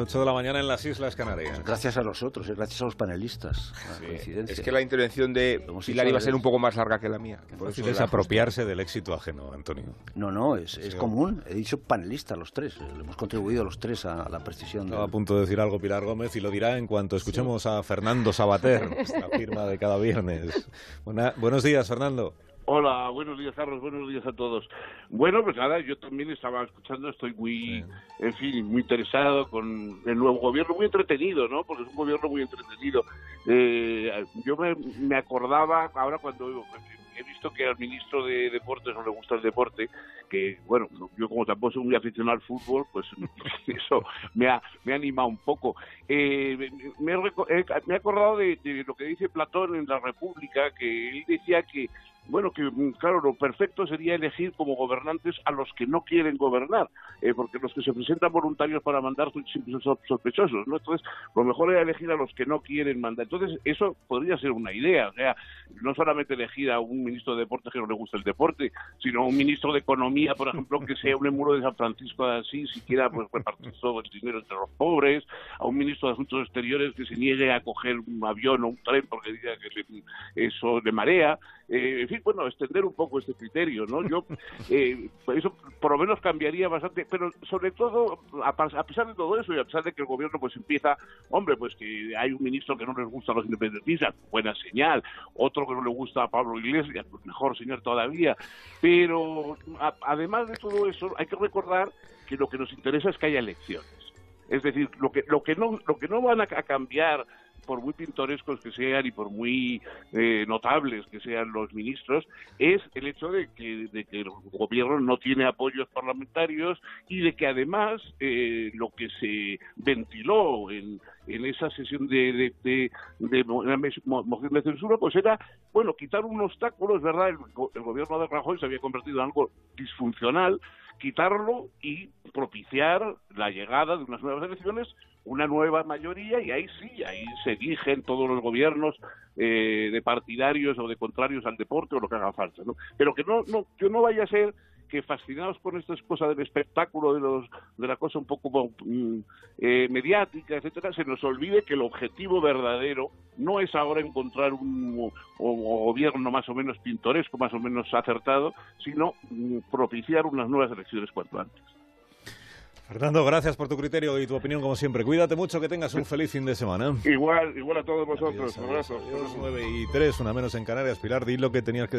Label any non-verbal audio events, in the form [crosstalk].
8 de la mañana en las Islas Canarias. Gracias a nosotros, eh, gracias a los panelistas. Sí. Es que la intervención de Pilar iba a ser un poco más larga que la mía. Por fácil eso es la- apropiarse del éxito ajeno, Antonio. No, no, es, común. He dicho panelistas los tres. eh, Hemos contribuido los tres a la precisión. Estaba a del- punto de decir algo Pilar Gómez y lo dirá en cuanto escuchemos a Fernando Sabater, nuestra firma de cada viernes. Buena- buenos días, Fernando. Hola, buenos días, Carlos. Buenos días a todos. Bueno, pues nada, yo también estaba escuchando, estoy muy, Sí. en fin, muy interesado con el nuevo gobierno, muy entretenido, ¿no? Porque es un gobierno muy entretenido. Eh, yo me, me acordaba ahora cuando he visto que al ministro de Deportes no le gusta el deporte, que, bueno, yo como tampoco soy muy aficionado al fútbol, pues [laughs] eso me ha, me ha animado un poco. Eh, me, he- me he acordado de, de lo que dice Platón en la República, que él decía que bueno, que mm, claro, lo perfecto sería elegir como gobernantes a los que no quieren gobernar, eh, porque los que se presentan voluntarios para mandar son sospechosos, ¿no? Entonces, lo mejor era elegir a los que no quieren mandar. Entonces, eso podría ser una idea, o sea, no solamente elegir a un ministro de deportes que no le gusta el deporte, sino un ministro de economía, por ejemplo, que sea un emuro de San Francisco de Asís, siquiera pues repartir todo el dinero entre los pobres, a un ministro de Asuntos Exteriores que se niegue a coger un avión o un tren porque diga que le- eso le marea, eh, en fin, bueno, extender un poco este criterio, ¿no? Yo, [laughs] eh, eso por lo menos cambiaría bastante, pero sobre todo, a, pesar de todo eso y a pesar de que el gobierno pues empieza, hombre, pues que hay un ministro que no les gusta a los independentistas, buena señal, otro que no le gusta a Pablo Iglesias, pues mejor señor todavía, pero a- además de todo eso, hay que recordar que lo que nos interesa es que haya elecciones. Es decir, lo que, lo que, no, lo que no van a, a cambiar, por muy pintorescos que sean y por muy eh, notables que sean los ministros, es el hecho de que, de que el gobierno no tiene apoyos parlamentarios y de que además eh, lo que se ventiló en, en esa sesión de, de, de, de censura, pues era, bueno, quitar un obstáculo, es verdad, el, el gobierno de Rajoy se había convertido en algo disfuncional, quitarlo y propiciar la llegada de unas nuevas elecciones, una nueva mayoría y ahí sí, ahí se eligen todos los gobiernos eh, de partidarios o de contrarios al deporte o lo que haga falta, ¿no? Pero que no, no, que no vaya a ser que fascinados por estas cosas del espectáculo, de los de la cosa un poco mm, eh, mediática, etcétera, se nos olvide que el objetivo verdadero no es ahora encontrar un gobierno más o menos pintoresco, más o menos acertado, sino mm, propiciar unas nuevas elecciones cuanto antes. Fernando, gracias por tu criterio y tu opinión como siempre. Cuídate mucho, que tengas un feliz fin de semana. Igual, igual a todos vosotros. Adiós, adiós. 9 y 3, una menos en Canarias. Pilar, di lo que tenías que